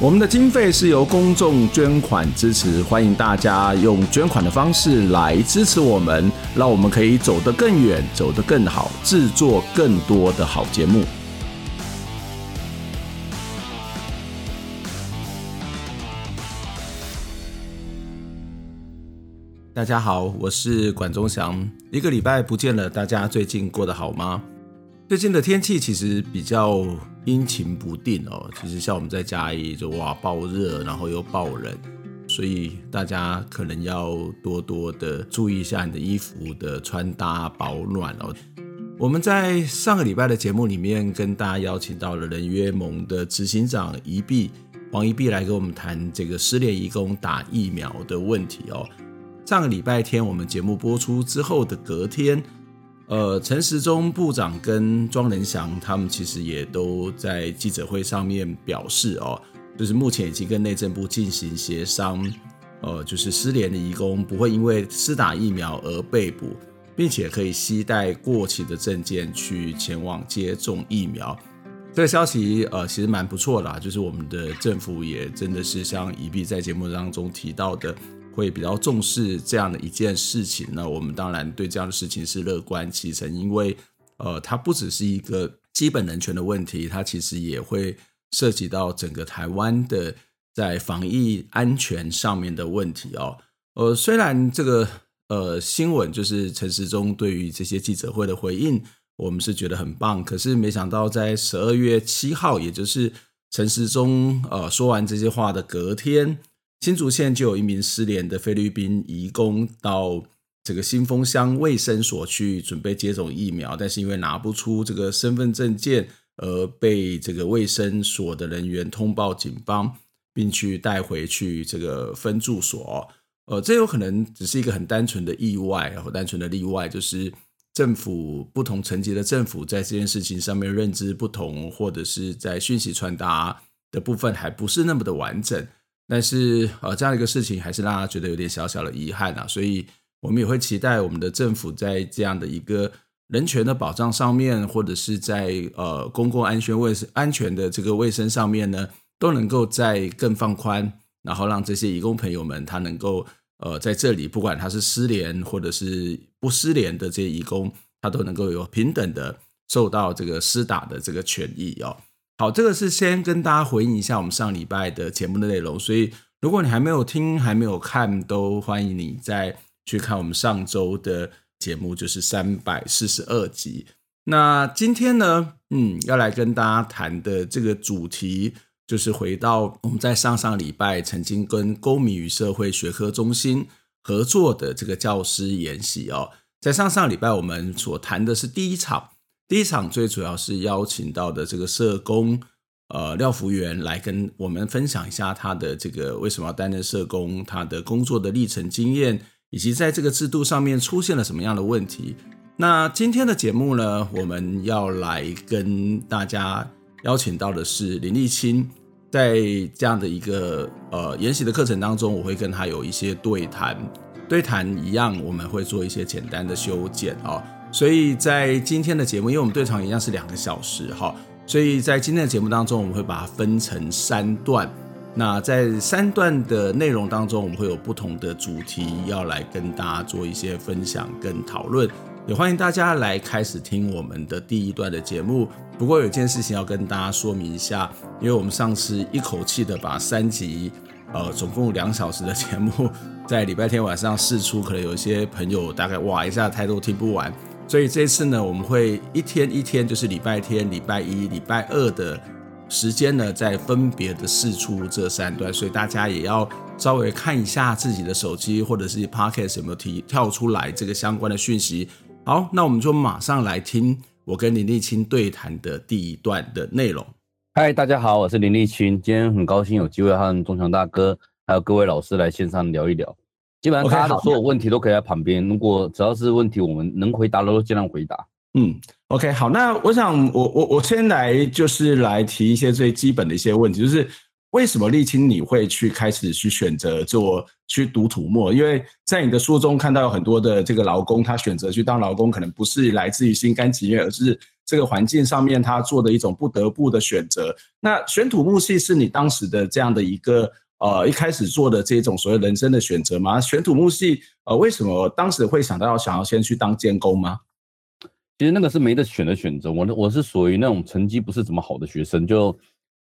我们的经费是由公众捐款支持，欢迎大家用捐款的方式来支持我们，让我们可以走得更远，走得更好，制作更多的好节目。大家好，我是管中祥，一个礼拜不见了，大家最近过得好吗？最近的天气其实比较阴晴不定哦。其实像我们在嘉义就哇爆热，然后又爆冷，所以大家可能要多多的注意一下你的衣服的穿搭保暖哦。我们在上个礼拜的节目里面跟大家邀请到了人约盟的执行长宜碧黄宜碧来跟我们谈这个失联移工打疫苗的问题哦。上个礼拜天我们节目播出之后的隔天。呃，陈时中部长跟庄人祥他们其实也都在记者会上面表示哦，就是目前已经跟内政部进行协商，呃，就是失联的移工不会因为施打疫苗而被捕，并且可以携带过期的证件去前往接种疫苗。这个消息呃其实蛮不错的，就是我们的政府也真的是像宜碧在节目当中提到的。会比较重视这样的一件事情呢，我们当然对这样的事情是乐观其成，因为呃，它不只是一个基本人权的问题，它其实也会涉及到整个台湾的在防疫安全上面的问题哦。呃，虽然这个呃新闻就是陈时中对于这些记者会的回应，我们是觉得很棒，可是没想到在十二月七号，也就是陈时中呃说完这些话的隔天。新竹县就有一名失联的菲律宾移工到这个新丰乡卫生所去准备接种疫苗，但是因为拿不出这个身份证件，而被这个卫生所的人员通报警方，并去带回去这个分驻所。呃，这有可能只是一个很单纯的意外，然后单纯的例外，就是政府不同层级的政府在这件事情上面认知不同，或者是在讯息传达的部分还不是那么的完整。但是，呃，这样一个事情还是让他觉得有点小小的遗憾啊，所以我们也会期待我们的政府在这样的一个人权的保障上面，或者是在呃公共安全卫生安全的这个卫生上面呢，都能够再更放宽，然后让这些移工朋友们他能够呃在这里，不管他是失联或者是不失联的这些移工，他都能够有平等的受到这个施打的这个权益哦。好，这个是先跟大家回应一下我们上礼拜的节目的内容，所以如果你还没有听、还没有看，都欢迎你再去看我们上周的节目，就是三百四十二集。那今天呢，嗯，要来跟大家谈的这个主题，就是回到我们在上上礼拜曾经跟公民与社会学科中心合作的这个教师研习哦，在上上礼拜我们所谈的是第一场。第一场最主要是邀请到的这个社工，呃，廖福元来跟我们分享一下他的这个为什么要担任社工，他的工作的历程经验，以及在这个制度上面出现了什么样的问题。那今天的节目呢，我们要来跟大家邀请到的是林立青，在这样的一个呃研习的课程当中，我会跟他有一些对谈，对谈一样，我们会做一些简单的修剪啊。所以在今天的节目，因为我们对场一样是两个小时哈，所以在今天的节目当中，我们会把它分成三段。那在三段的内容当中，我们会有不同的主题要来跟大家做一些分享跟讨论。也欢迎大家来开始听我们的第一段的节目。不过有件事情要跟大家说明一下，因为我们上次一口气的把三集，呃，总共两小时的节目，在礼拜天晚上试出，可能有一些朋友大概哇一下太多听不完。所以这次呢，我们会一天一天，就是礼拜天、礼拜一、礼拜二的时间呢，再分别的试出这三段。所以大家也要稍微看一下自己的手机或者是 Podcast 有没有提跳出来这个相关的讯息。好，那我们就马上来听我跟林立清对谈的第一段的内容。嗨，大家好，我是林立清，今天很高兴有机会和钟祥大哥还有各位老师来线上聊一聊。基本上大家的所有问题都可以在旁边，如果只要是问题，我们能回答的都尽量回答。嗯，OK，好，那我想我我我先来就是来提一些最基本的一些问题，就是。为什么沥青你会去开始去选择做去读土木？因为在你的书中看到有很多的这个劳工，他选择去当劳工，可能不是来自于心甘情愿，而是这个环境上面他做的一种不得不的选择。那选土木系是你当时的这样的一个呃一开始做的这种所谓人生的选择吗？选土木系呃为什么当时会想到要想要先去当监工吗？其实那个是没得选的选择。我我是属于那种成绩不是怎么好的学生，就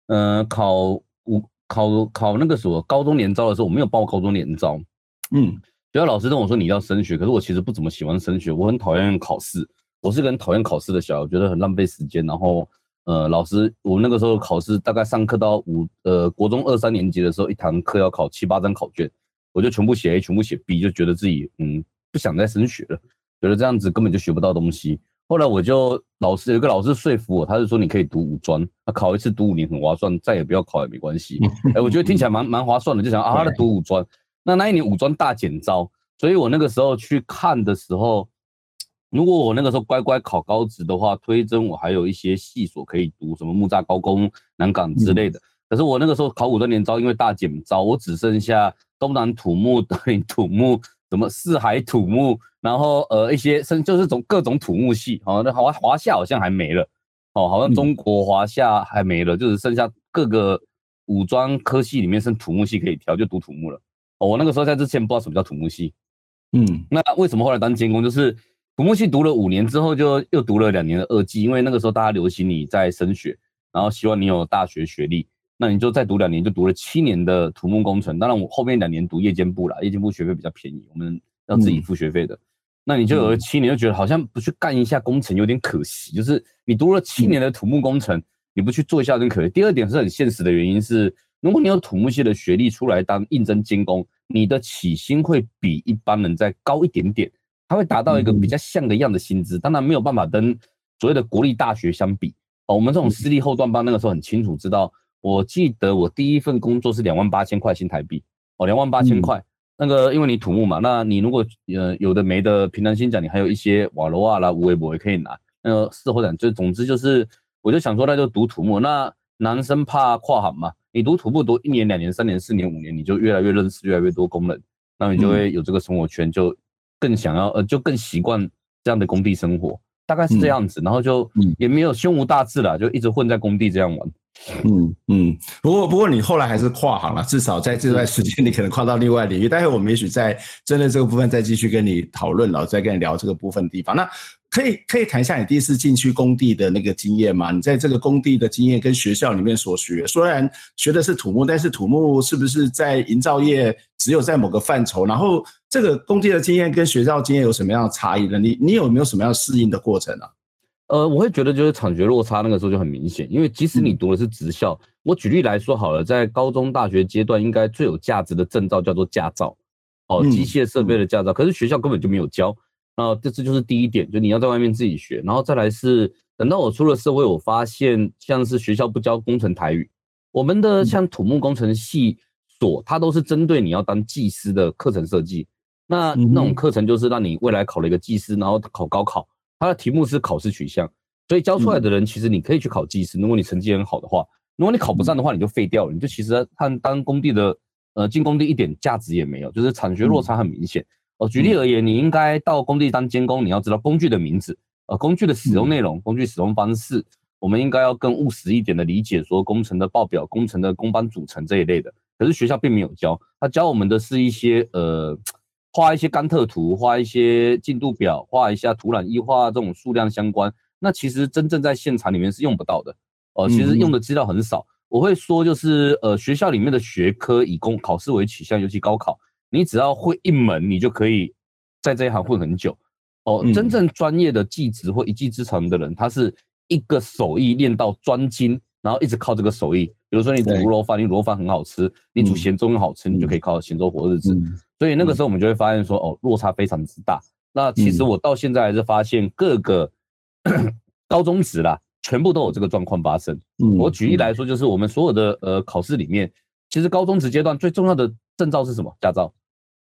嗯、呃、考。我考考那个什么高中联招的时候，我没有报高中联招。嗯，学校老师跟我说你要升学，可是我其实不怎么喜欢升学，我很讨厌考试。我是个很讨厌考试的小孩，我觉得很浪费时间。然后，呃，老师，我那个时候考试大概上课到五呃国中二三年级的时候，一堂课要考七八张考卷，我就全部写 A，全部写 B，就觉得自己嗯不想再升学了，觉得这样子根本就学不到东西。后来我就老师有一个老师说服我，他是说你可以读五专，他考一次读五年很划算，再也不要考也没关系。哎、欸，我觉得听起来蛮蛮划算的，就想啊，他读五专，那那一年五专大减招，所以我那个时候去看的时候，如果我那个时候乖乖考高职的话，推甄我还有一些系所可以读，什么木栅高工、南港之类的。可是我那个时候考五专联招，因为大减招，我只剩下东南土木、德 林土木。什么四海土木，然后呃一些生就是种各种土木系，好、哦，那华华夏好像还没了，哦，好像中国华夏还没了，嗯、就是剩下各个五专科系里面剩土木系可以挑，就读土木了。哦，我那个时候在之前不知道什么叫土木系，嗯，那为什么后来当监工？就是土木系读了五年之后，就又读了两年的二技，因为那个时候大家流行你在升学，然后希望你有大学学历。那你就再读两年，就读了七年的土木工程。当然，我后面两年读夜间部啦，夜间部学费比较便宜，我们要自己付学费的。嗯、那你就有了七年，就觉得好像不去干一下工程有点可惜。就是你读了七年的土木工程，嗯、你不去做一下有点可惜。第二点是很现实的原因是，如果你有土木系的学历出来当应征监工，你的起薪会比一般人再高一点点，它会达到一个比较像的样的薪资。当然没有办法跟所谓的国立大学相比。哦，我们这种私立后段班那个时候很清楚知道。我记得我第一份工作是两万八千块新台币哦，两万八千块。那个因为你土木嘛，那你如果呃有的没的，平常心讲，你还有一些瓦罗瓦啦、无微博也可以拿。那个事后讲，就总之就是，我就想说那就读土木。那男生怕跨行嘛，你读土木读一年、两年、三年、四年、五年，你就越来越认识越来越多工人，那你就会有这个生活圈，就更想要呃就更习惯这样的工地生活，大概是这样子。然后就也没有胸无大志了，就一直混在工地这样玩。嗯嗯，不过不过你后来还是跨行了，至少在这段时间你可能跨到另外领域。待会我们也许在针对这个部分再继续跟你讨论，然后再跟你聊这个部分的地方。那可以可以谈一下你第一次进去工地的那个经验吗？你在这个工地的经验跟学校里面所学，虽然学的是土木，但是土木是不是在营造业只有在某个范畴？然后这个工地的经验跟学校经验有什么样的差异呢？你你有没有什么样适应的过程啊？呃，我会觉得就是产学落差那个时候就很明显，因为即使你读的是职校，嗯、我举例来说好了，在高中、大学阶段，应该最有价值的证照叫做驾照，哦，机械设备的驾照，可是学校根本就没有教，那这这就是第一点，就你要在外面自己学，然后再来是等到我出了社会，我发现像是学校不教工程台语，我们的像土木工程系所，它都是针对你要当技师的课程设计，那那种课程就是让你未来考了一个技师，然后考高考。它的题目是考试取向，所以教出来的人其实你可以去考技师。如果你成绩很好的话，如果你考不上的话，你就废掉了，你就其实他当工地的，呃，进工地一点价值也没有，就是产学落差很明显。哦，举例而言，你应该到工地当监工，你要知道工具的名字，呃，工具的使用内容，工具使用方式，我们应该要更务实一点的理解说工程的报表、工程的工班组成这一类的。可是学校并没有教，他教我们的是一些呃。画一些甘特图，画一些进度表，画一下土壤液化这种数量相关。那其实真正在现场里面是用不到的，呃，其实用的资料很少。我会说，就是呃，学校里面的学科以公考试为取向，尤其高考，你只要会一门，你就可以在这一行混很久。哦，真正专业的技职或一技之长的人，他是一个手艺练到专精，然后一直靠这个手艺。比如说你煮卤肉饭，你卤肉饭很好吃，你煮咸粥很好吃，你就可以靠咸粥活日子。所以那个时候我们就会发现说，哦，落差非常之大。那其实我到现在还是发现各个 高中职啦，全部都有这个状况发生。我举例来说，就是我们所有的呃考试里面，其实高中职阶段最重要的证照是什么？驾照。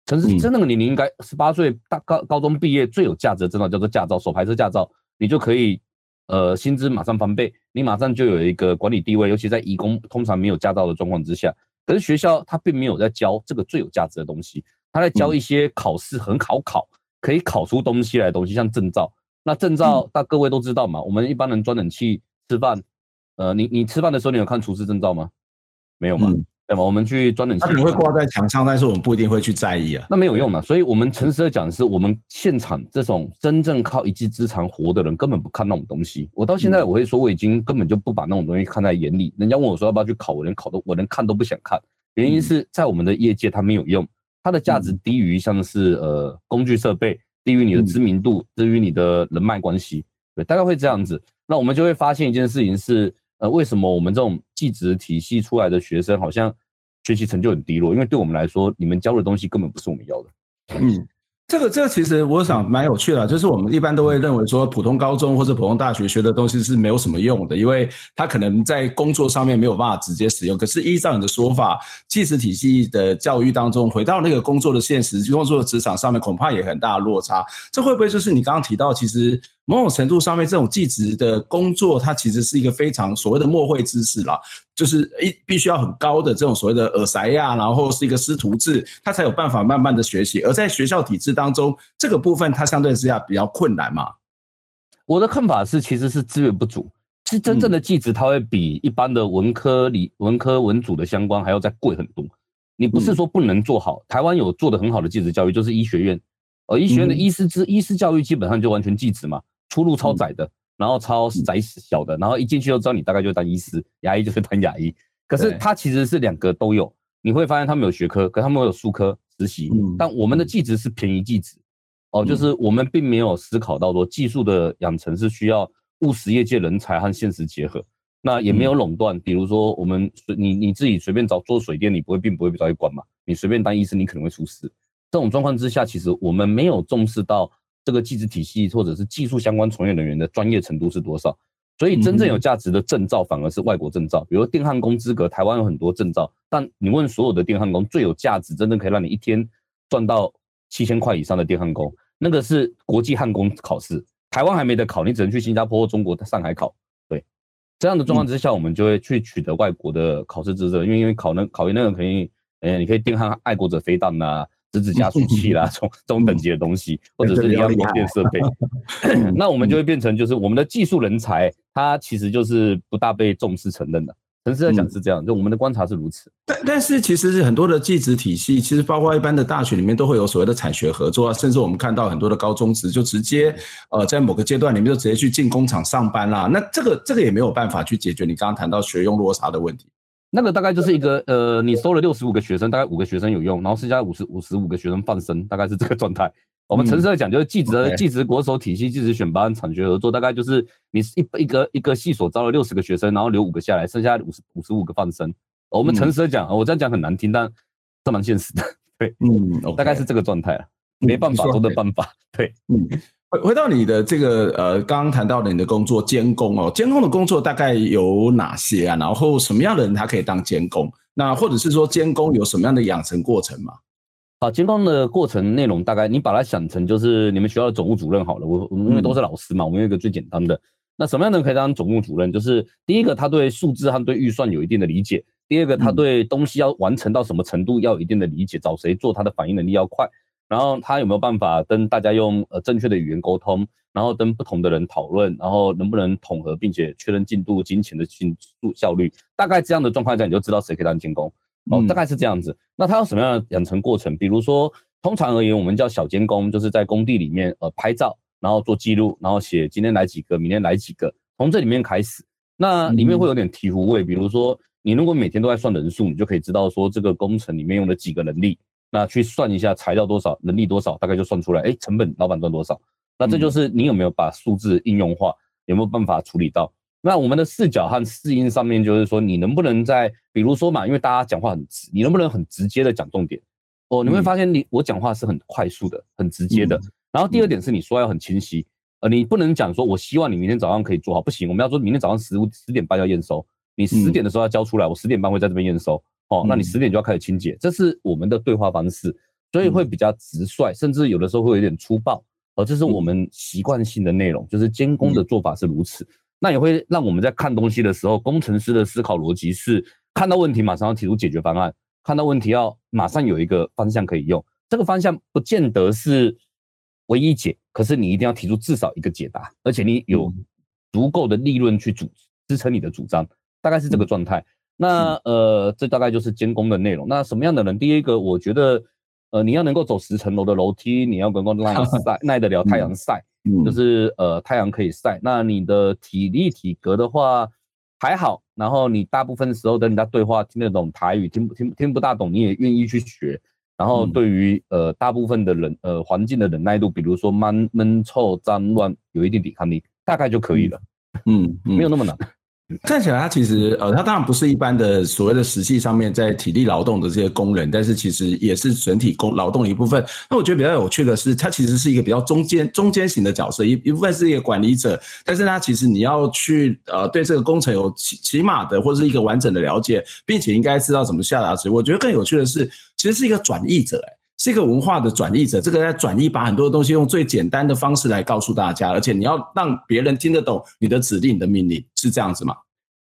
城市真正的年龄应该十八岁大高高中毕业最有价值的证照叫做驾照，手牌车驾照，你就可以呃薪资马上翻倍，你马上就有一个管理地位，尤其在移工通常没有驾照的状况之下，可是学校他并没有在教这个最有价值的东西，他在教一些考试很好考，可以考出东西来的东西，像证照。那证照大各位都知道嘛，我们一般人装冷气吃饭，呃，你你吃饭的时候你有看厨师证照吗？没有吗？嗯对吧？我们去装冷气，它可能会挂在墙上，但是我们不一定会去在意啊。那没有用嘛。所以，我们诚实的讲的是，我们现场这种真正靠一技之长活的人，根本不看那种东西。我到现在我会说，我已经根本就不把那种东西看在眼里。人家问我说要不要去考，我连考都我连看都不想看。原因是在我们的业界它没有用，它的价值低于像是呃工具设备，低于你的知名度，低于你的人脉关系。对，大概会这样子。那我们就会发现一件事情是，呃，为什么我们这种技职体系出来的学生好像。学习成就很低落，因为对我们来说，你们教的东西根本不是我们要的。嗯，这个这个其实我想蛮有趣的，就是我们一般都会认为说，普通高中或者普通大学学的东西是没有什么用的，因为他可能在工作上面没有办法直接使用。可是依照你的说法，技职体系的教育当中，回到那个工作的现实、工作的职场上面，恐怕也很大落差。这会不会就是你刚刚提到，其实？某种程度上面，这种技职的工作，它其实是一个非常所谓的墨会知识啦，就是一必须要很高的这种所谓的耳塞呀，然后是一个师徒制，他才有办法慢慢的学习。而在学校体制当中，这个部分它相对之下比较困难嘛。我的看法是，其实是资源不足，是真正的技职，它会比一般的文科理文科文组的相关还要再贵很多。你不是说不能做好，台湾有做的很好的技职教育，就是医学院，而医学院的医师之医师教育基本上就完全技职嘛。出路超窄的，嗯、然后超窄小的，然后一进去就知道你大概就当医师，牙医就是当牙医。可是它其实是两个都有，你会发现他们有学科，可他们有术科实习。嗯、但我们的技职是便宜技职，哦，就是我们并没有思考到说技术的养成是需要务实业界人才和现实结合，那也没有垄断。比如说我们你你自己随便找做水电，你不会并不会被抓去管嘛？你随便当医生，你可能会出事。这种状况之下，其实我们没有重视到。这个技职体系或者是技术相关从业人员的专业程度是多少？所以真正有价值的证照反而是外国证照，比如电焊工资格，台湾有很多证照，但你问所有的电焊工最有价值，真正可以让你一天赚到七千块以上的电焊工，那个是国际焊工考试，台湾还没得考，你只能去新加坡、中国、上海考。对，这样的状况之下，我们就会去取得外国的考试资格，因为因为考那考研那个可以，呃，你可以电焊爱国者飞弹呐、啊。直指加速器啦，这种这种等级的东西，或者是你要国电设备，那我们就会变成就是我们的技术人才，他其实就是不大被重视承认的。城市来讲是这样，就我们的观察是如此。但但是其实是很多的技职体系，其实包括一般的大学里面都会有所谓的产学合作啊，甚至我们看到很多的高中职就直接呃在某个阶段里面就直接去进工厂上班啦。那这个这个也没有办法去解决你刚刚谈到学用落差的问题。那个大概就是一个呃，你收了六十五个学生，大概五个学生有用，然后剩下五十五十五个学生放生，大概是这个状态。我们诚实的讲，就是技职技职国手体系，技职选拔产学合作，大概就是你一一个一个系所招了六十个学生，然后留五个下来，剩下五十五十五个放生。我们诚实的讲，我这样讲很难听，但这蛮现实的。对，嗯，大概是这个状态，没办法做的办法。对，嗯。回回到你的这个呃，刚刚谈到的你的工作监工哦，监工的工作大概有哪些啊？然后什么样的人他可以当监工？那或者是说监工有什么样的养成过程吗？啊，监工的过程内容大概你把它想成就是你们学校的总务主任好了。我我们因为都是老师嘛，我们有一个最简单的。那什么样的人可以当总务主任？就是第一个，他对数字和对预算有一定的理解；第二个，他对东西要完成到什么程度要有一定的理解，找谁做他的反应能力要快。然后他有没有办法跟大家用呃正确的语言沟通？然后跟不同的人讨论，然后能不能统合，并且确认进度、金钱的进度效率？大概这样的状况下，你就知道谁可以当监工。哦，大概是这样子。那他有什么样的养成过程？比如说，通常而言，我们叫小监工，就是在工地里面呃拍照，然后做记录，然后写今天来几个，明天来几个，从这里面开始。那里面会有点醍醐味，比如说你如果每天都在算人数，你就可以知道说这个工程里面用了几个人力。那去算一下材料多少，人力多少，大概就算出来，哎，成本老板赚多少。那这就是你有没有把数字应用化，有没有办法处理到？那我们的视角和适应上面，就是说你能不能在，比如说嘛，因为大家讲话很直，你能不能很直接的讲重点？哦，你会发现你我讲话是很快速的，很直接的。然后第二点是你说要很清晰，呃，你不能讲说我希望你明天早上可以做好，不行，我们要说明天早上十十点半要验收，你十点的时候要交出来，我十点半会在这边验收。哦，那你十点就要开始清洁，这是我们的对话方式。所以会比较直率，甚至有的时候会有点粗暴。哦，这是我们习惯性的内容，就是监工的做法是如此。那也会让我们在看东西的时候，工程师的思考逻辑是看到问题马上要提出解决方案，看到问题要马上有一个方向可以用。这个方向不见得是唯一解，可是你一定要提出至少一个解答，而且你有足够的利润去主支撑你的主张，大概是这个状态。那呃，这大概就是监工的内容。那什么样的人？第一个，我觉得。呃，你要能够走十层楼的楼梯，你要能够耐晒，耐得了太阳晒，嗯，就是呃太阳可以晒。那你的体力体格的话还好，然后你大部分时候跟人家对话听得懂台语，听不听听不大懂你也愿意去学。然后对于呃大部分的人呃环境的忍耐度，比如说闷闷臭脏乱，有一定抵抗力，大概就可以了。嗯，嗯没有那么难。看起来他其实呃，他当然不是一般的所谓的实际上面在体力劳动的这些工人，但是其实也是整体工劳动一部分。那我觉得比较有趣的是，他其实是一个比较中间中间型的角色，一一部分是一个管理者，但是他其实你要去呃对这个工程有起起码的或者是一个完整的了解，并且应该知道怎么下达指令。我觉得更有趣的是，其实是一个转译者，哎，是一个文化的转译者。这个在转译，把很多东西用最简单的方式来告诉大家，而且你要让别人听得懂你的指令、你的命令，是这样子吗？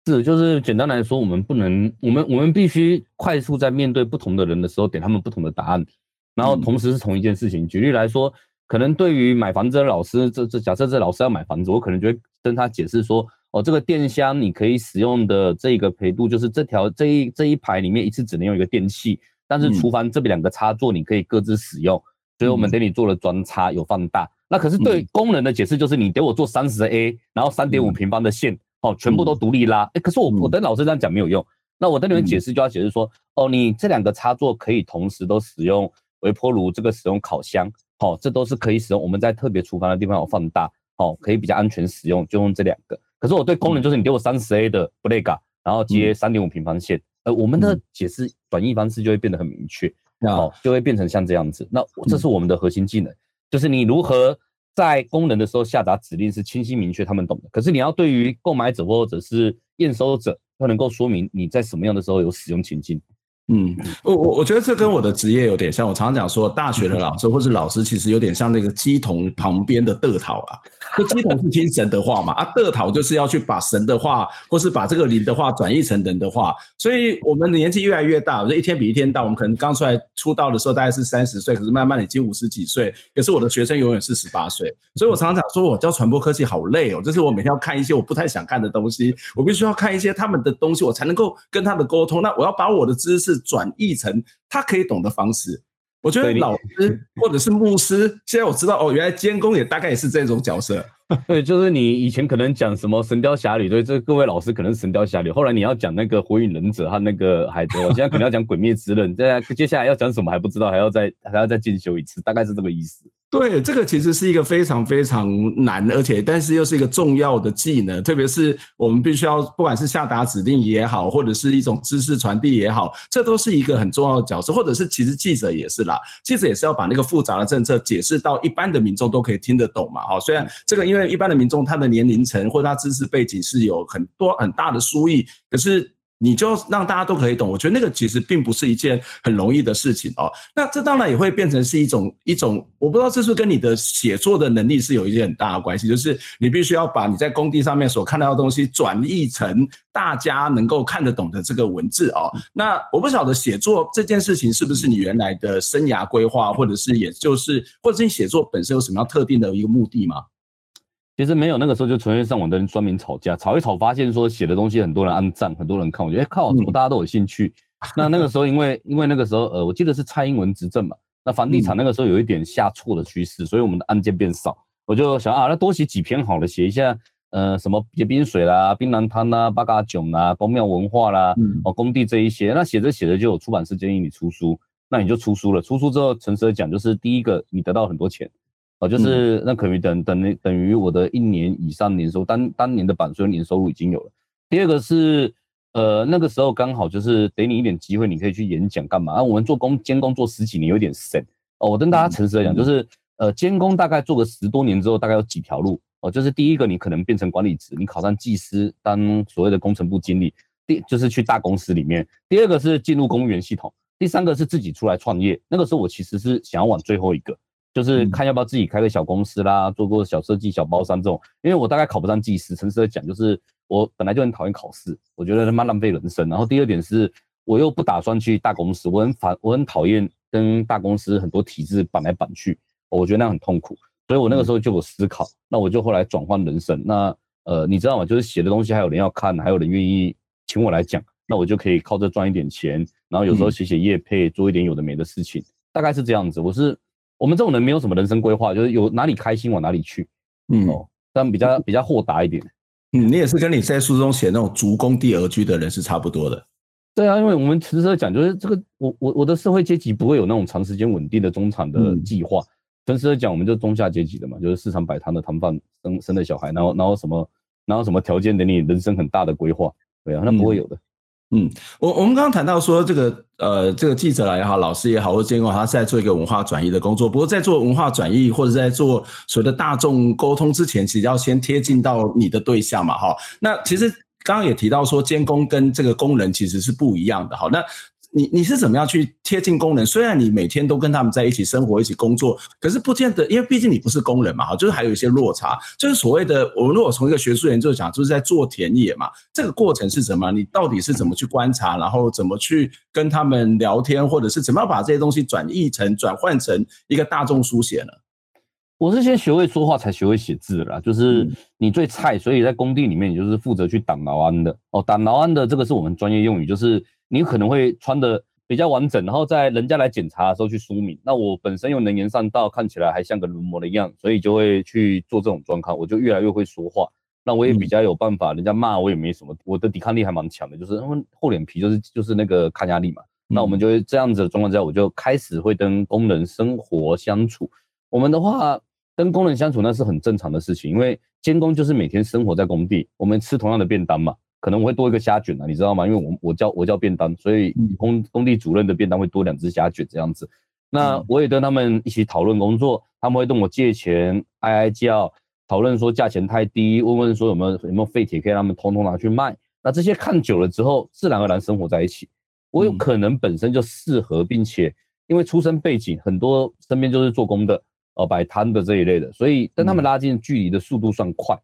是，就是简单来说，我们不能，我们我们必须快速在面对不同的人的时候，给他们不同的答案，然后同时是同一件事情。嗯、举例来说，可能对于买房子的老师，这这假设这老师要买房子，我可能就会跟他解释说，哦，这个电箱你可以使用的这个陪度，就是这条这一这一排里面一次只能用一个电器，但是厨房这边两个插座你可以各自使用，嗯、所以我们给你做了专插，有放大。那可是对工人的解释就是，你给我做三十 A，然后三点五平方的线。嗯哦，全部都独立拉，哎、欸，可是我我跟老师这样讲没有用，那我跟你们解释就要解释说，哦，你这两个插座可以同时都使用微波炉，这个使用烤箱，好，这都是可以使用。我们在特别厨房的地方有放大，哦，可以比较安全使用，就用这两个。可是我对工人就是你给我三十 A 的 Blade，然后接三点五平方线，呃，我们的解释转译方式就会变得很明确，哦，就会变成像这样子。那这是我们的核心技能，就是你如何。在功能的时候下达指令是清晰明确，他们懂的。可是你要对于购买者或者是验收者，要能够说明你在什么样的时候有使用情境。嗯，我我我觉得这跟我的职业有点像。我常常讲说，大学的老师或是老师，其实有点像那个鸡童旁边的德讨啊。就鸡童是听神的话嘛，啊，德讨就是要去把神的话，或是把这个灵的话转译成人的话。所以我们的年纪越来越大，我觉得一天比一天大。我们可能刚出来出道的时候大概是三十岁，可是慢慢已经五十几岁。可是我的学生永远是十八岁。所以我常常讲说，我教传播科技好累哦，就是我每天要看一些我不太想看的东西，我必须要看一些他们的东西，我才能够跟他们沟通。那我要把我的知识。转译成他可以懂的方式，我觉得老师 或者是牧师，现在我知道哦，原来监工也大概也是这种角色。对，就是你以前可能讲什么《神雕侠侣》，对，这各位老师可能《神雕侠侣》，后来你要讲那个《火影忍者》和那个海贼王，现在可能要讲《鬼灭之刃》，在 接下来要讲什么还不知道，还要再还要再进修一次，大概是这个意思。对，这个其实是一个非常非常难，而且但是又是一个重要的技能，特别是我们必须要，不管是下达指令也好，或者是一种知识传递也好，这都是一个很重要的角色，或者是其实记者也是啦，记者也是要把那个复杂的政策解释到一般的民众都可以听得懂嘛。好，虽然这个因为一般的民众他的年龄层或者他知识背景是有很多很大的疏异，可是。你就让大家都可以懂，我觉得那个其实并不是一件很容易的事情哦。那这当然也会变成是一种一种，我不知道这是跟你的写作的能力是有一些很大的关系，就是你必须要把你在工地上面所看到的东西转译成大家能够看得懂的这个文字哦。那我不晓得写作这件事情是不是你原来的生涯规划，或者是也就是，或者是你写作本身有什么样特定的一个目的吗？其实没有，那个时候就纯粹上网的人专门吵架，吵一吵，发现说写的东西很多人按赞，很多人看，我觉得哎靠，怎么大家都有兴趣？嗯、那那个时候因为因为那个时候呃，我记得是蔡英文执政嘛，那房地产那个时候有一点下挫的趋势，所以我们的案件变少，我就想啊，那多写几篇好了，写一下呃什么结冰水啦、槟榔摊啦、八嘎囧啦、宫庙文化啦，嗯、哦工地这一些，那写着写着就有出版社建议你出书，那你就出书了，出书之后，诚实的讲，就是第一个你得到很多钱。哦，就是那可于等等于等于我的一年以上年收当当年的版税年收入已经有了。第二个是，呃，那个时候刚好就是给你一点机会，你可以去演讲干嘛？啊，我们做工监工做十几年，有点神哦。我跟大家诚实的讲，就是呃，监工大概做个十多年之后，大概有几条路哦。就是第一个，你可能变成管理职，你考上技师，当所谓的工程部经理。第就是去大公司里面。第二个是进入公务员系统。第三个是自己出来创业。那个时候我其实是想要往最后一个，就是看要不要自己开个小公司啦，做过小设计、小包商这种。因为我大概考不上技师，诚实的讲，就是我本来就很讨厌考试，我觉得他妈浪费人生。然后第二点是，我又不打算去大公司，我很烦，我很讨厌跟大公司很多体制绑来绑去，我觉得那样很痛苦。所以我那个时候就有思考，那我就后来转换人生。那呃，你知道吗？就是写的东西还有人要看，还有人愿意请我来讲，那我就可以靠这赚一点钱。然后有时候写写业配，做一点有的没的事情，大概是这样子。我是我们这种人没有什么人生规划，就是有哪里开心往哪里去。嗯哦，但比较比较豁达一点。嗯，你也是跟你在书中写那种逐工地而居的人是差不多的。对啊，因为我们其实讲就是这个，我我我的社会阶级不会有那种长时间稳定的中产的计划。真实的讲，我们就中下阶级的嘛，就是市场摆摊的摊贩生生的小孩，然后然后什么，然后什么条件给你人生很大的规划，对啊，那不会有的。嗯，嗯我我们刚刚谈到说这个呃，这个记者来也好，老师也好，或者监工，他是在做一个文化转移的工作。不过在做文化转移或者在做所谓的大众沟通之前，其实要先贴近到你的对象嘛，哈。那其实刚刚也提到说，监工跟这个工人其实是不一样的，哈。那你你是怎么样去贴近工人？虽然你每天都跟他们在一起生活、一起工作，可是不见得，因为毕竟你不是工人嘛，哈，就是还有一些落差。就是所谓的，我们如果从一个学术研究讲，就是在做田野嘛，这个过程是什么？你到底是怎么去观察，然后怎么去跟他们聊天，或者是怎么样把这些东西转译成、转换成一个大众书写呢？我是先学会说话，才学会写字的啦。就是你最菜，所以在工地里面，你就是负责去挡劳安的哦。挡劳安的这个是我们专业用语，就是。你可能会穿的比较完整，然后在人家来检查的时候去说明。那我本身又能言善道，看起来还像个轮模的一样，所以就会去做这种专刊。我就越来越会说话，那我也比较有办法，人家骂我也没什么，我的抵抗力还蛮强的，就是因为厚脸皮，就是就是那个抗压力嘛。那我们就会这样子的状况之下，我就开始会跟工人生活相处。我们的话跟工人相处那是很正常的事情，因为监工就是每天生活在工地，我们吃同样的便当嘛。可能我会多一个虾卷啊，你知道吗？因为我我叫我叫便当，所以工工地主任的便当会多两只虾卷这样子。那我也跟他们一起讨论工作，他们会跟我借钱，哀哀叫，讨论说价钱太低，问问说有没有有没有废铁可以让他们通通拿去卖。那这些看久了之后，自然而然生活在一起。我有可能本身就适合，并且因为出身背景，很多身边就是做工的，呃，摆摊的这一类的，所以跟他们拉近距离的速度算快。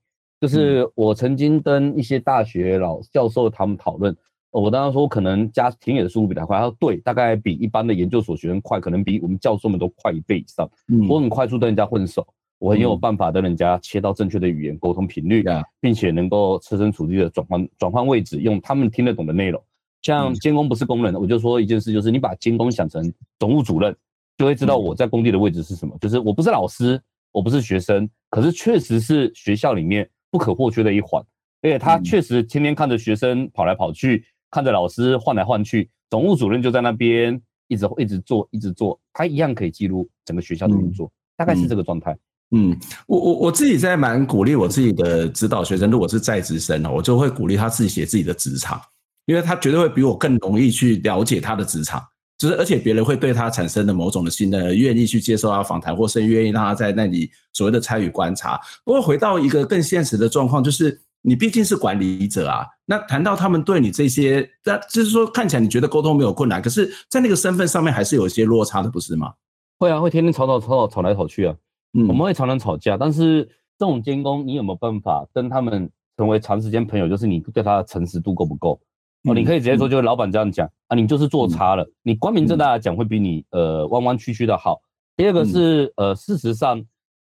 就是我曾经跟一些大学老教授他们讨论，我当时说可能加田野的速度比他快，他说对，大概比一般的研究所学生快，可能比我们教授们都快一倍以上。我很快速跟人家混熟，我很有办法跟人家切到正确的语言沟通频率，并且能够设身处地的转换转换位置，用他们听得懂的内容。像监工不是工人，我就说一件事，就是你把监工想成总务主任，就会知道我在工地的位置是什么。就是我不是老师，我不是学生，可是确实是学校里面。不可或缺的一环，而且他确实天天看着学生跑来跑去，嗯、看着老师换来换去，总务主任就在那边一直一直做，一直做，他一样可以记录整个学校的运作，嗯、大概是这个状态。嗯，我我我自己在蛮鼓励我自己的指导学生，如果是在职生，我就会鼓励他自己写自己的职场，因为他绝对会比我更容易去了解他的职场。就是，而且别人会对他产生的某种的信任，愿意去接受他访谈，或是愿意让他在那里所谓的参与观察。不过回到一个更现实的状况，就是你毕竟是管理者啊。那谈到他们对你这些，那就是说看起来你觉得沟通没有困难，可是在那个身份上面还是有一些落差的，不是吗？会啊，会天天吵吵吵吵吵来吵去啊。嗯，我们会常常吵架，但是这种监工，你有没有办法跟他们成为长时间朋友？就是你对他的诚实度够不够？哦，你可以直接说，就是老板这样讲啊，你就是做差了。你光明正大的讲，会比你呃弯弯曲曲的好。第二个是呃，事实上，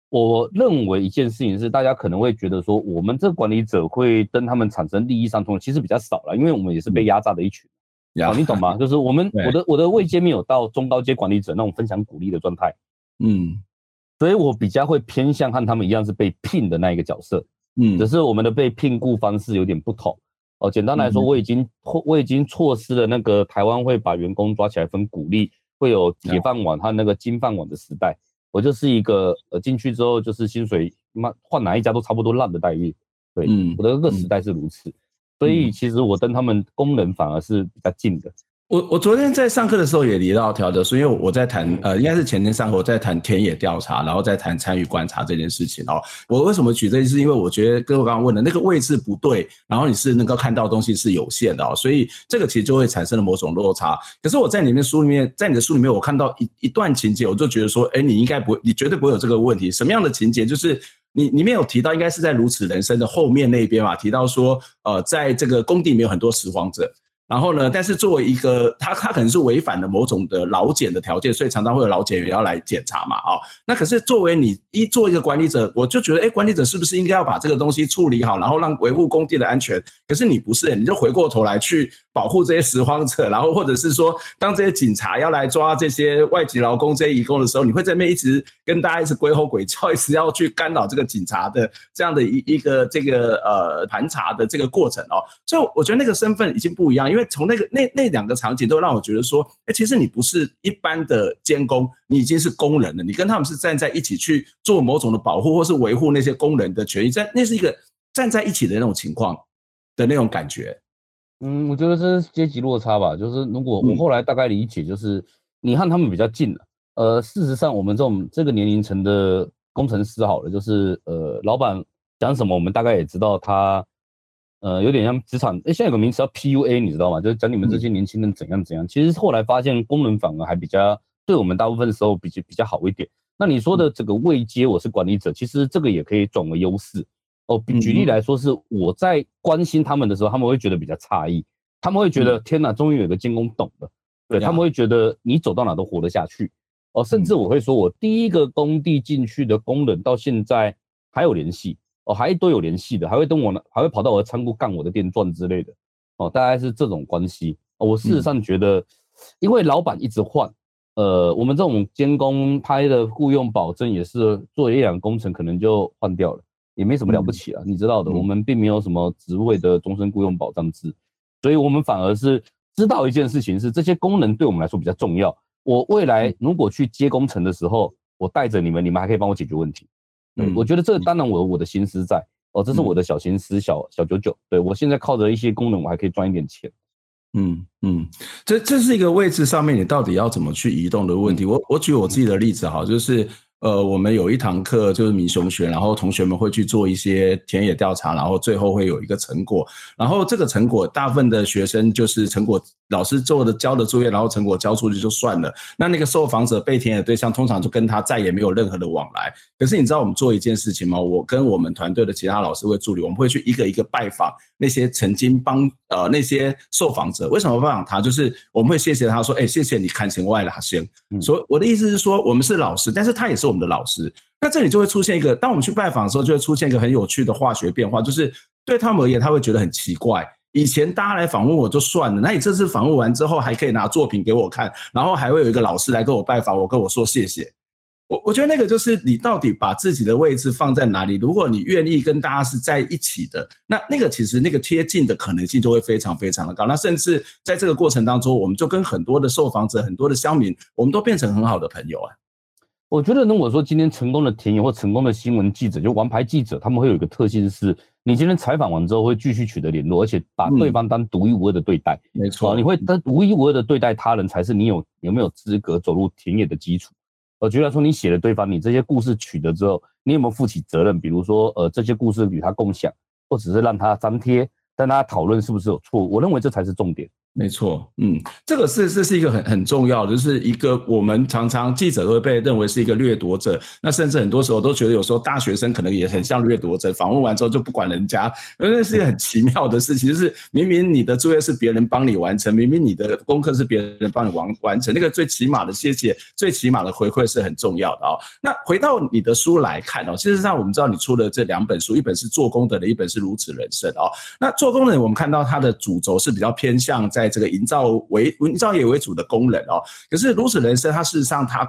我认为一件事情是，大家可能会觉得说，我们这管理者会跟他们产生利益上冲突，其实比较少了，因为我们也是被压榨的一群。啊，你懂吗？就是我们我的我的位阶没有到中高阶管理者那种分享鼓励的状态。嗯，所以我比较会偏向和他们一样是被聘的那一个角色。嗯，只是我们的被聘雇方式有点不同。哦，简单来说，我已经错，我已经错失了那个台湾会把员工抓起来分股利，会有铁饭碗和那个金饭碗的时代。我就是一个呃进去之后就是薪水妈换哪一家都差不多烂的待遇。对，我的那个时代是如此。所以其实我跟他们工人反而是比较近的。我我昨天在上课的时候也提到调的书，因为我在谈呃，应该是前天上课我在谈田野调查，然后再谈参与观察这件事情哦。我为什么举这件事？因为我觉得跟我刚刚问的那个位置不对，然后你是能够看到东西是有限的哦，所以这个其实就会产生了某种落差。可是我在里面书里面，在你的书里面，我看到一一段情节，我就觉得说，哎，你应该不会，你绝对不会有这个问题。什么样的情节？就是你里面有提到，应该是在如此人生的后面那一边嘛，提到说，呃，在这个工地里面有很多拾荒者。然后呢，但是作为一个他，他可能是违反了某种的老检的条件，所以常常会有老检员要来检查嘛，哦，那可是作为你一做一个管理者，我就觉得，哎，管理者是不是应该要把这个东西处理好，然后让维护工地的安全？可是你不是，你就回过头来去保护这些拾荒者，然后或者是说，当这些警察要来抓这些外籍劳工、这些移工的时候，你会在那边一直跟大家一直鬼吼鬼叫，一直要去干扰这个警察的这样的一一个这个呃盘查的这个过程哦。所以我觉得那个身份已经不一样，因为从那个那那两个场景都让我觉得说，哎，其实你不是一般的监工，你已经是工人了，你跟他们是站在一起去做某种的保护，或是维护那些工人的权益，在那是一个站在一起的那种情况的那种感觉。嗯，我觉得这是阶级落差吧。就是如果我后来大概理解，就是你和他们比较近了。呃，事实上，我们这种这个年龄层的工程师，好了，就是呃，老板讲什么，我们大概也知道他。呃，有点像职场。哎，现在有个名词叫 PUA，你知道吗？就是讲你们这些年轻人怎样怎样。其实后来发现，工人反而还比较对我们大部分时候比较比较好一点。那你说的这个未接，我是管理者，其实这个也可以转为优势。哦，举例来说，是我在关心他们的时候，他们会觉得比较诧异，他们会觉得、嗯、天哪，终于有个监工懂了，对，他们会觉得你走到哪都活得下去。哦，甚至我会说，我第一个工地进去的工人到现在还有联系，哦，还都有联系的，还会跟我呢，还会跑到我的仓库干我的电钻之类的。哦，大概是这种关系。哦，我事实上觉得，因为老板一直换，呃，我们这种监工拍的雇佣保证也是做一两工程可能就换掉了。也没什么了不起啊，你知道的，我们并没有什么职位的终身雇佣保障制，所以我们反而是知道一件事情是这些功能对我们来说比较重要。我未来如果去接工程的时候，我带着你们，你们还可以帮我解决问题。嗯，我觉得这当然我有我的心思在哦，这是我的小心思，小小九九。对，我现在靠着一些功能，我还可以赚一点钱。嗯嗯，这这是一个位置上面你到底要怎么去移动的问题。我我举我自己的例子哈，就是。呃，我们有一堂课就是民雄学，然后同学们会去做一些田野调查，然后最后会有一个成果，然后这个成果大部分的学生就是成果。老师做的交的作业，然后成果交出去就算了。那那个受访者被田野对象，通常就跟他再也没有任何的往来。可是你知道我们做一件事情吗？我跟我们团队的其他老师会助理，我们会去一个一个拜访那些曾经帮呃那些受访者。为什么拜访他？就是我们会谢谢他说，哎，谢谢你看情外了先。所以我的意思是说，我们是老师，但是他也是我们的老师。那这里就会出现一个，当我们去拜访的时候，就会出现一个很有趣的化学变化，就是对他们而言，他会觉得很奇怪。以前大家来访问我就算了，那你这次访问完之后还可以拿作品给我看，然后还会有一个老师来跟我拜访，我跟我说谢谢。我我觉得那个就是你到底把自己的位置放在哪里？如果你愿意跟大家是在一起的，那那个其实那个贴近的可能性就会非常非常的高。那甚至在这个过程当中，我们就跟很多的受访者、很多的乡民，我们都变成很好的朋友啊。我觉得，如果说今天成功的田野或成功的新闻记者，就王牌记者，他们会有一个特性是，你今天采访完之后会继续取得联络，而且把对方当独一无二的对待。没错，你会当独一无二的对待他人，才是你有有没有资格走入田野的基础。我觉得说，你写了对方，你这些故事取得之后，你有没有负起责任？比如说，呃，这些故事与他共享，或者是让他粘贴，让大家讨论是不是有错误？我认为这才是重点。没错，嗯，这个是这是一个很很重要的，就是一个我们常常记者都会被认为是一个掠夺者，那甚至很多时候都觉得有时候大学生可能也很像掠夺者，访问完之后就不管人家，因为那是一个很奇妙的事情，就是明明你的作业是别人帮你完成，明明你的功课是别人帮你完完成，那个最起码的谢谢，最起码的回馈是很重要的哦。那回到你的书来看哦，事实上我们知道你出了这两本书，一本是做功德的，一本是如此人生哦。那做功德我们看到它的主轴是比较偏向在。这个营造为营造业为主的功能哦，可是如此人生，它事实上它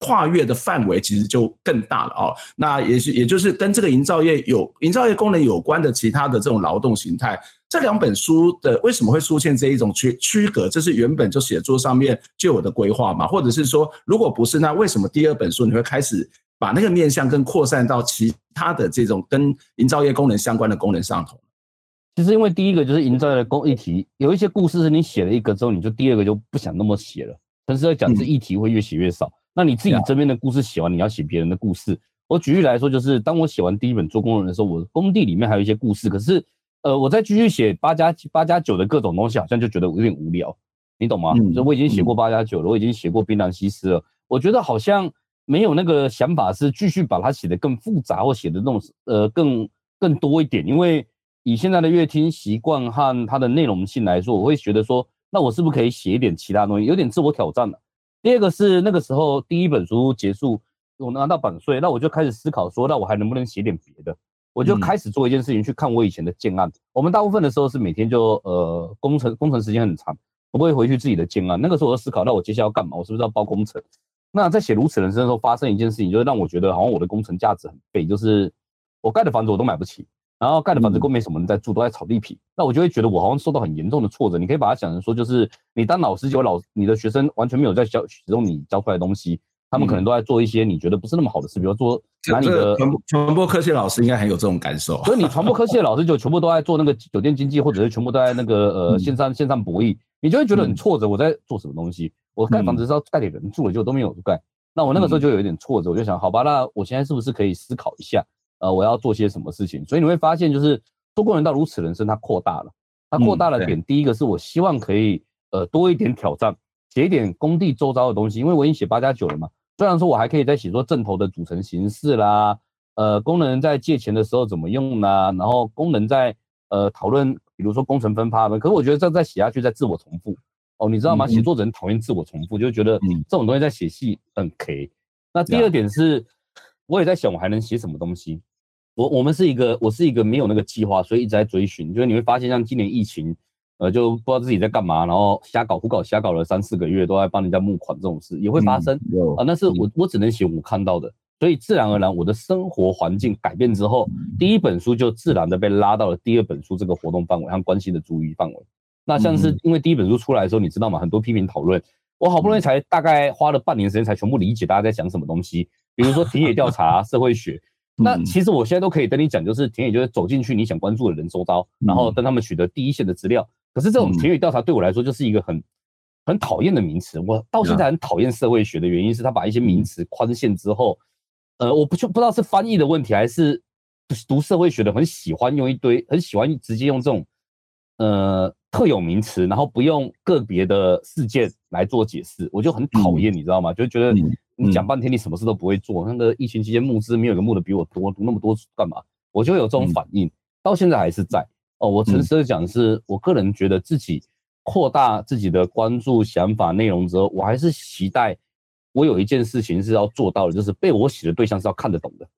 跨越的范围其实就更大了哦。那也是，也就是跟这个营造业有营造业功能有关的其他的这种劳动形态，这两本书的为什么会出现这一种区区隔？这是原本就写作上面就有的规划嘛？或者是说，如果不是，那为什么第二本书你会开始把那个面向更扩散到其他的这种跟营造业功能相关的功能上头？其实因为第一个就是营造的公议题，有一些故事是你写了一个之后，你就第二个就不想那么写了。但是在讲这议题会越写越少。嗯、那你自己这边的故事写完，你要写别人的故事。我举例来说，就是当我写完第一本做工人的时候，我工地里面还有一些故事，可是呃，我再继续写八加八加九的各种东西，好像就觉得有点无聊，你懂吗？嗯、就我已经写过八加九了，我已经写过槟榔西施了，我觉得好像没有那个想法是继续把它写得更复杂或写的那种呃更更多一点，因为以现在的阅听习惯和它的内容性来说，我会觉得说，那我是不是可以写一点其他东西，有点自我挑战了。第二个是那个时候第一本书结束。我拿到版税，那我就开始思考说，那我还能不能写点别的？我就开始做一件事情，去看我以前的建案。我们大部分的时候是每天就呃工程工程时间很长，我会回去自己的建案。那个时候我就思考，那我接下来要干嘛？我是不是要包工程？那在写如此人生的时候，发生一件事情，就是让我觉得好像我的工程价值很废，就是我盖的房子我都买不起，然后盖的房子都没什么人在住，都在炒地皮。那我就会觉得我好像受到很严重的挫折。你可以把它想成说，就是你当老师，就老你的学生完全没有在教使用你教出来的东西。他们可能都在做一些你觉得不是那么好的事，比如说拿你的传传播科学老师应该很有这种感受。所以你传播科学的老师就全部都在做那个酒店经济，或者是全部都在那个呃线上线上博弈，你就会觉得很挫折。我在做什么东西？我盖房子是要盖给人住的，就都没有盖。那我那个时候就有一点挫折，我就想，好吧，那我现在是不是可以思考一下，呃，我要做些什么事情？所以你会发现，就是做工人到如此人生，它扩大了，它扩大了点。第一个是我希望可以呃多一点挑战，写一点工地周遭的东西，因为我已经写八加九了嘛。虽然说我还可以再写作正头的组成形式啦，呃，工人在借钱的时候怎么用啦，然后工人在呃讨论，比如说工程分发的，可是我觉得这再写下去在自我重复哦，你知道吗？写作者很讨厌自我重复，就觉得这种东西在写戏很 K。那第二点是，我也在想我还能写什么东西。我我们是一个，我是一个没有那个计划，所以一直在追寻。就是你会发现，像今年疫情。呃，就不知道自己在干嘛，然后瞎搞胡搞，瞎搞了三四个月，都在帮人家募款，这种事也会发生啊。那是我我只能写我看到的，所以自然而然我的生活环境改变之后，第一本书就自然的被拉到了第二本书这个活动范围和关系的注意范围。那像是因为第一本书出来的时候，你知道吗？很多批评讨论，我好不容易才大概花了半年时间才全部理解大家在讲什么东西，比如说田野调查、社会学。那其实我现在都可以跟你讲，就是田野就是走进去你想关注的人周遭，然后跟他们取得第一线的资料。可是这种田野调查对我来说就是一个很很讨厌的名词。我到现在很讨厌社会学的原因是，他把一些名词宽限之后，呃，我不就不知道是翻译的问题，还是读社会学的很喜欢用一堆，很喜欢直接用这种呃特有名词，然后不用个别的事件来做解释，我就很讨厌，你知道吗？就觉得你你讲半天你什么事都不会做，那个疫情期间募资没有一个募的比我多，读那么多干嘛？我就有这种反应，到现在还是在。哦，我诚实的讲，是我个人觉得自己扩大自己的关注、想法、内容之后，我还是期待我有一件事情是要做到的，就是被我写的对象是要看得懂的。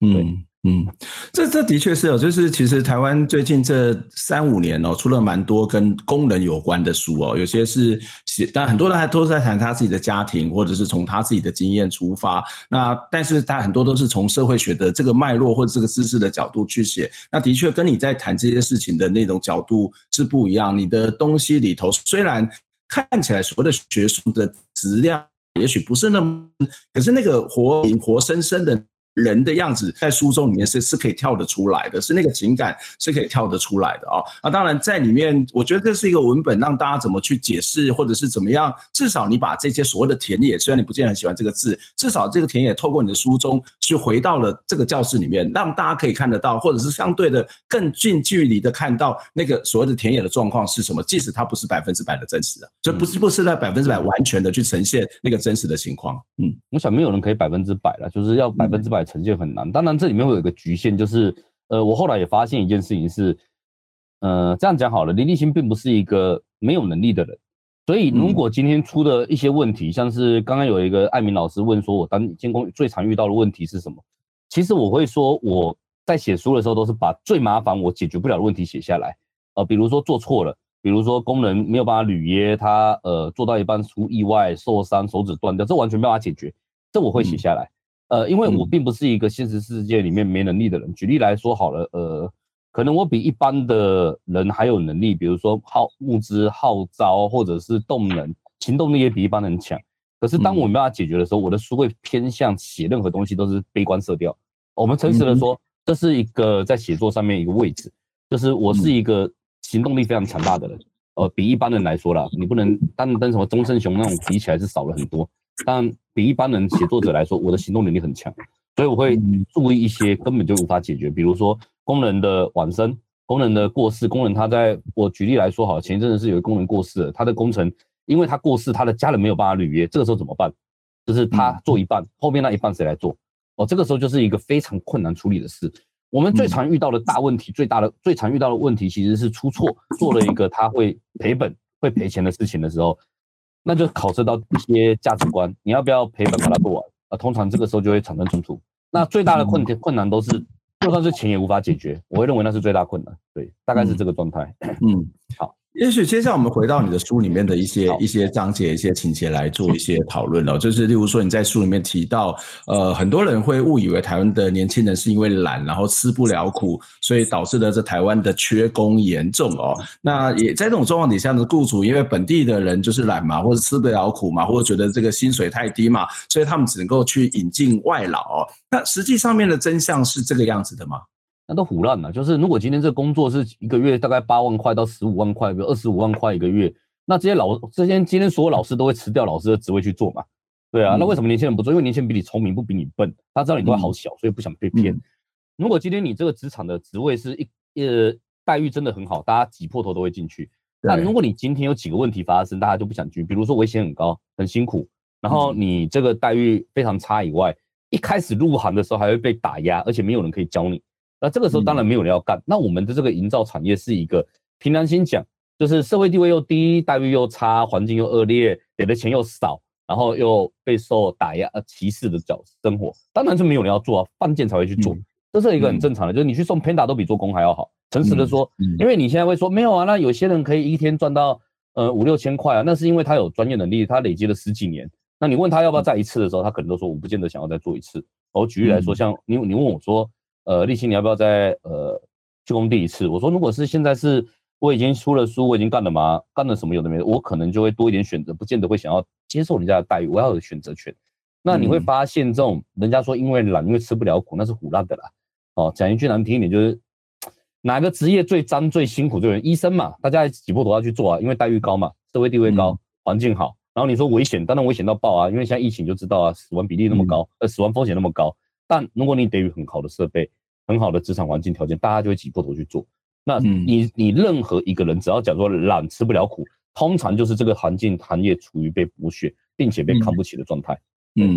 嗯。嗯，这这的确是有，就是其实台湾最近这三五年哦，出了蛮多跟工人有关的书哦，有些是写，但很多人还都是在谈他自己的家庭，或者是从他自己的经验出发。那但是他很多都是从社会学的这个脉络或者这个知识的角度去写。那的确跟你在谈这些事情的那种角度是不一样。你的东西里头虽然看起来所谓的学术的质量也许不是那么，可是那个活活生生的。人的样子在书中里面是是可以跳得出来的，是那个情感是可以跳得出来的啊、哦！啊，当然在里面，我觉得这是一个文本，让大家怎么去解释，或者是怎么样，至少你把这些所谓的田野，虽然你不见得很喜欢这个字，至少这个田野透过你的书中去回到了这个教室里面，让大家可以看得到，或者是相对的更近距离的看到那个所谓的田野的状况是什么，即使它不是百分之百的真实的，就不是不是在百分之百完全的去呈现那个真实的情况。嗯，我想没有人可以百分之百了，就是要百分之百。呈现很难，当然这里面会有一个局限，就是呃，我后来也发现一件事情是，呃，这样讲好了，林立新并不是一个没有能力的人，所以如果今天出的一些问题，像是刚刚有一个艾明老师问说，我当监工最常遇到的问题是什么？其实我会说，我在写书的时候都是把最麻烦我解决不了的问题写下来，呃，比如说做错了，比如说工人没有办法履约，他呃做到一半出意外受伤，手指断掉，这完全没办法解决，这我会写下来。呃，因为我并不是一个现实世界里面没能力的人。嗯、举例来说好了，呃，可能我比一般的人还有能力，比如说号募资、号召，或者是动能、行动力也比一般人强。可是当我没办法解决的时候，嗯、我的书会偏向写任何东西都是悲观色调。我们诚实的说，嗯、这是一个在写作上面一个位置。就是我是一个行动力非常强大的人，呃，比一般人来说啦，你不能单单什么钟胜雄那种比起来是少了很多，但比一般人写作者来说，我的行动能力很强，所以我会注意一些根本就无法解决，比如说工人的往生、工人的过世、工人他在我举例来说好，前一阵子是有一个工人过世了，他的工程因为他过世，他的家人没有办法履约，这个时候怎么办？就是他做一半，后面那一半谁来做？哦，这个时候就是一个非常困难处理的事。我们最常遇到的大问题，最大的最常遇到的问题，其实是出错，做了一个他会赔本、会赔钱的事情的时候，那就考试到一些价值观，你要不要赔本把它做完？啊，通常这个时候就会产生冲突。那最大的困题困难都是，就算是钱也无法解决，我会认为那是最大困难。对，大概是这个状态。嗯，好。也许接下来我们回到你的书里面的一些一些章节、一些情节来做一些讨论了。就是例如说你在书里面提到，呃，很多人会误以为台湾的年轻人是因为懒，然后吃不了苦，所以导致了这台湾的缺工严重哦。那也在这种状况底下呢，雇主因为本地的人就是懒嘛，或者吃不了苦嘛，或者觉得这个薪水太低嘛，所以他们只能够去引进外劳哦。那实际上面的真相是这个样子的吗？那都唬烂了，就是如果今天这个工作是一个月大概八万块到十五万块，比如二十五万块一个月，那这些老这些今天所有老师都会辞掉老师的职位去做嘛？对啊，那为什么年轻人不做？因为年轻人比你聪明，不比你笨，他知道你都会好小，所以不想被骗。如果今天你这个职场的职位是一呃待遇真的很好，大家挤破头都会进去。那如果你今天有几个问题发生，大家就不想去，比如说危险很高，很辛苦，然后你这个待遇非常差以外，一开始入行的时候还会被打压，而且没有人可以教你。那这个时候当然没有人要干。那我们的这个营造产业是一个凭良心讲，就是社会地位又低，待遇又差，环境又恶劣，给的钱又少，然后又备受打压、歧视的角生活，当然是没有人要做啊，犯贱才会去做，这是一个很正常的。就是你去送 Panda 都比做工还要好，诚实的说，因为你现在会说没有啊，那有些人可以一天赚到呃五六千块啊，那是因为他有专业能力，他累积了十几年。那你问他要不要再一次的时候，他可能都说我不见得想要再做一次。我举例来说，像你你问我说。呃，立青，你要不要再呃去工地一次？我说，如果是现在是我已经出了书，我已经干了嘛，干了什么有的没的，我可能就会多一点选择，不见得会想要接受人家的待遇，我要有选择权。那你会发现，这种人家说因为懒，因为吃不了苦，那是唬烂的啦。哦，讲一句难听一点，就是哪个职业最脏最辛苦最人？医生嘛，大家挤破头要去做啊，因为待遇高嘛，社会地位高，环境好。然后你说危险，当然危险到爆啊，因为现在疫情就知道啊，死亡比例那么高，呃，死亡风险那么高。但如果你给予很好的设备，很好的职场环境条件，大家就会挤破头去做。那你你任何一个人，只要讲说懒吃不了苦，通常就是这个环境行业处于被剥削，并且被看不起的状态。嗯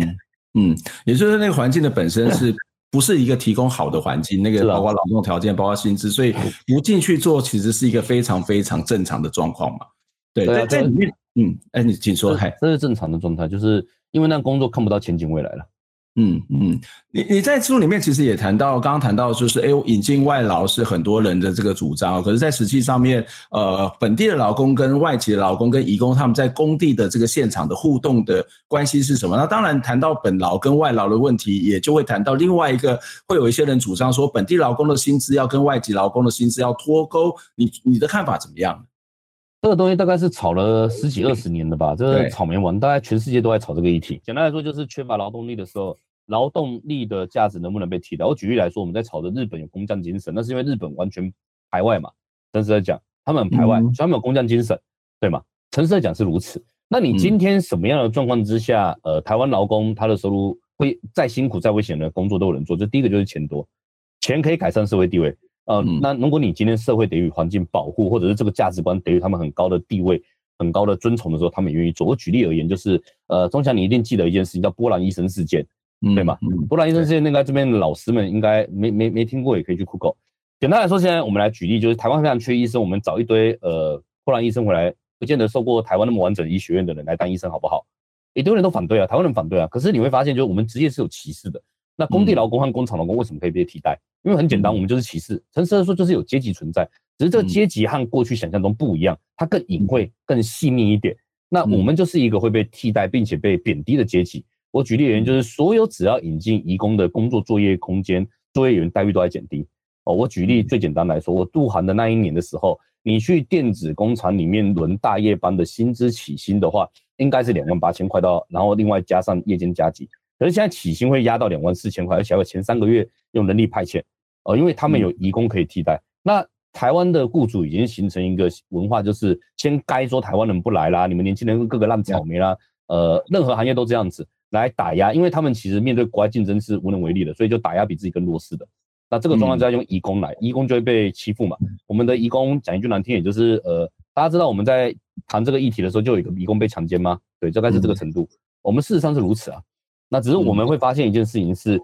嗯，也就是那个环境的本身是不是一个提供好的环境？那个包括劳动条件，包括薪资，所以不进去做，其实是一个非常非常正常的状况嘛。对，在这里面，嗯，哎，你请说，嗨，这是正常的状态，就是因为那工作看不到前景未来了。嗯嗯，你你在书里面其实也谈到，刚刚谈到就是，哎，引进外劳是很多人的这个主张，可是，在实际上面，呃，本地的劳工跟外籍的劳工跟移工，他们在工地的这个现场的互动的关系是什么？那当然谈到本劳跟外劳的问题，也就会谈到另外一个，会有一些人主张说，本地劳工的薪资要跟外籍劳工的薪资要脱钩，你你的看法怎么样？这个东西大概是炒了十几二十年的吧，这个炒没完，大概全世界都在炒这个议题。简单来说，就是缺乏劳动力的时候。劳动力的价值能不能被替代？我举例来说，我们在吵的日本有工匠精神，那是因为日本完全排外嘛。诚实在讲，他们很排外，所以他们有工匠精神，对吗？诚实来讲是如此。那你今天什么样的状况之下，呃，台湾劳工他的收入会再辛苦再危险的工作都有人做？这第一个就是钱多，钱可以改善社会地位。呃，那如果你今天社会给予环境保护，或者是这个价值观给予他们很高的地位、很高的尊崇的时候，他们也愿意做。我举例而言，就是呃，钟祥，你一定记得一件事情，叫波兰医生事件。对吗？波兰医生事件，那个这边的老师们应该没没没听过，也可以去 Google。简单来说，现在我们来举例，就是台湾非常缺医生，我们找一堆呃波兰医生回来，不见得受过台湾那么完整医学院的人来当医生，好不好？一堆人都反对啊，台湾人反对啊。可是你会发现，就是我们职业是有歧视的。那工地劳工和工厂劳工为什么可以被替代？因为很简单，我们就是歧视。诚实的说，就是有阶级存在，只是这个阶级和过去想象中不一样，它更隐晦、更细腻一点。那我们就是一个会被替代并且被贬低的阶级。我举例原因，就是所有只要引进移工的工作作业空间，作业员待遇都在减低。哦，我举例最简单来说，我入行的那一年的时候，你去电子工厂里面轮大夜班的薪资起薪的话，应该是两万八千块到，然后另外加上夜间加急。可是现在起薪会压到两万四千块，而且还有前三个月用人力派遣。哦，因为他们有移工可以替代。那台湾的雇主已经形成一个文化，就是先该说台湾人不来啦，你们年轻人个个烂草莓啦，呃，任何行业都这样子来打压，因为他们其实面对国外竞争是无能为力的，所以就打压比自己更弱势的。那这个状况就要用移工来，移工就会被欺负嘛。我们的移工讲一句难听，也就是呃，大家知道我们在谈这个议题的时候，就有一个移工被强奸吗？对，大概是这个程度。我们事实上是如此啊。那只是我们会发现一件事情是，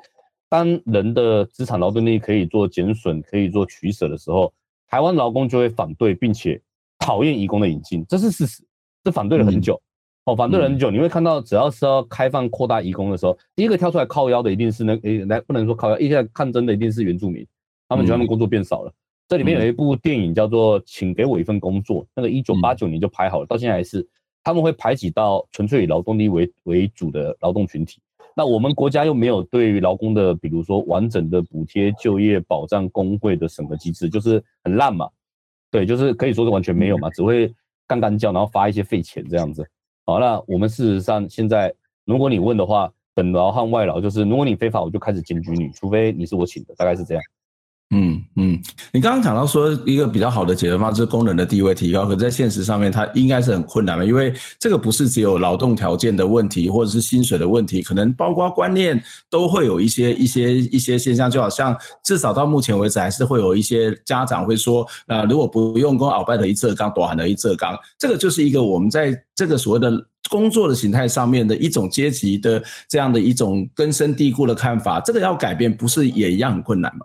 当人的资产劳动力可以做减损、可以做取舍的时候。台湾劳工就会反对，并且讨厌移工的引进，这是事实，这反对了很久，哦，反对了很久。你会看到，只要是要开放扩大移工的时候，第一个跳出来靠腰的一定是那诶，来不能说靠腰，一下抗争的一定是原住民，他们觉得他们工作变少了。这里面有一部电影叫做《请给我一份工作》，那个一九八九年就拍好了，到现在还是他们会排挤到纯粹以劳动力为为主的劳动群体。那我们国家又没有对于劳工的，比如说完整的补贴、就业保障、工会的审核机制，就是很烂嘛。对，就是可以说是完全没有嘛，只会干干叫，然后发一些废钱这样子。好，那我们事实上现在，如果你问的话，本劳和外劳就是，如果你非法，我就开始检举你，除非你是我请的，大概是这样。嗯嗯，你刚刚讲到说一个比较好的解决方式，工人的地位提高，可在现实上面，它应该是很困难的，因为这个不是只有劳动条件的问题，或者是薪水的问题，可能包括观念都会有一些一些一些现象，就好像至少到目前为止，还是会有一些家长会说，呃，如果不用功，鳌拜的一浙缸，多喊的一浙缸，这个就是一个我们在这个所谓的工作的形态上面的一种阶级的这样的一种根深蒂固的看法，这个要改变，不是也一样很困难吗？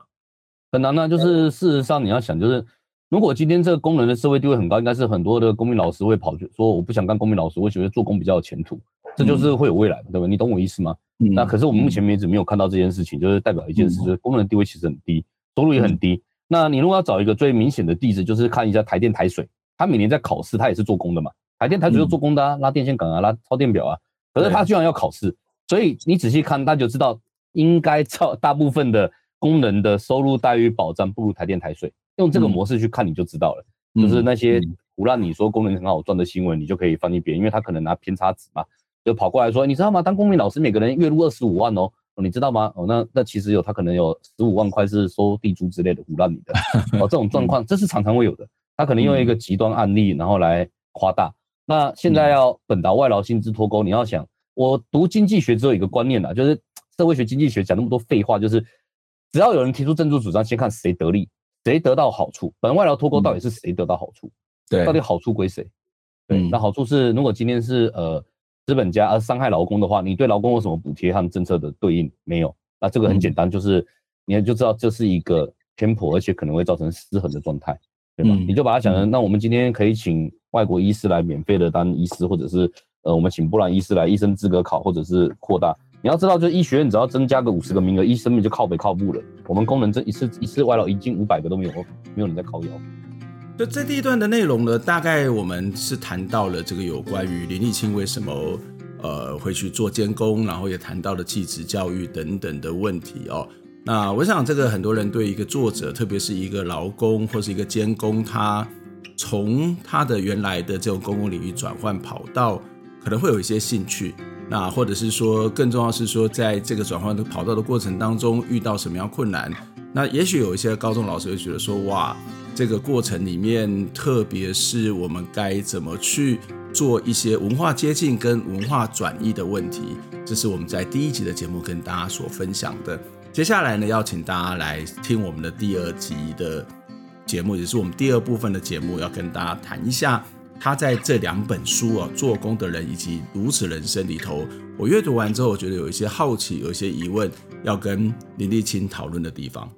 很难呢，就是事实上你要想，就是如果今天这个工人的社会地位很高，应该是很多的公民老师会跑去说，我不想干公民老师，我觉得做工比较有前途，这就是会有未来，对吧？你懂我意思吗？那可是我们目前为止没有看到这件事情，就是代表一件事，就是工人的地位其实很低，收入也很低。那你如果要找一个最明显的例子，就是看一下台电台水，他每年在考试，他也是做工的嘛，台电台水就做工的啊，拉电线杆啊，拉超电表啊，可是他居然要考试，所以你仔细看，他就知道应该超大部分的。工人的收入待遇保障不如台电台水，用这个模式去看你就知道了。嗯、就是那些胡乱你说工人很好赚的新闻，你就可以放一边，因为他可能拿偏差值嘛，就跑过来说，你知道吗？当公民老师每个人月入二十五万哦，哦，你知道吗？哦，那那其实有他可能有十五万块是收地租之类的胡乱你的 哦，这种状况这是常常会有的。他可能用一个极端案例然后来夸大。那现在要本劳外劳薪资脱钩，你要想，我读经济学只有一个观念啦，就是社会学经济学讲那么多废话，就是。只要有人提出政治主张，先看谁得利，谁得到好处。本外劳脱钩到底是谁得到好处？对，到底好处归谁？对，那好处是，如果今天是呃资本家而伤害劳工的话，你对劳工有什么补贴和政策的对应？没有。那这个很简单，就是你就知道这是一个偏颇，而且可能会造成失衡的状态，对吧？你就把它想成，那我们今天可以请外国医师来免费的当医师，或者是呃我们请波兰医师来医生资格考，或者是扩大。你要知道，就是医学院只要增加个五十个名额，医生们就靠北靠步了。我们工人这一次一次外劳引进五百个都没有，没有人在靠腰。就这第一段的内容呢，大概我们是谈到了这个有关于林立青为什么呃会去做监工，然后也谈到了继职教育等等的问题哦。那我想这个很多人对一个作者，特别是一个劳工或是一个监工，他从他的原来的这种公共领域转换跑道，可能会有一些兴趣。那或者是说，更重要是说，在这个转换的跑道的过程当中，遇到什么样困难？那也许有一些高中老师会觉得说，哇，这个过程里面，特别是我们该怎么去做一些文化接近跟文化转移的问题，这是我们在第一集的节目跟大家所分享的。接下来呢，要请大家来听我们的第二集的节目，也是我们第二部分的节目，要跟大家谈一下。他在这两本书啊，《做工的人》以及《如此人生》里头，我阅读完之后，我觉得有一些好奇，有一些疑问，要跟林立清讨论的地方。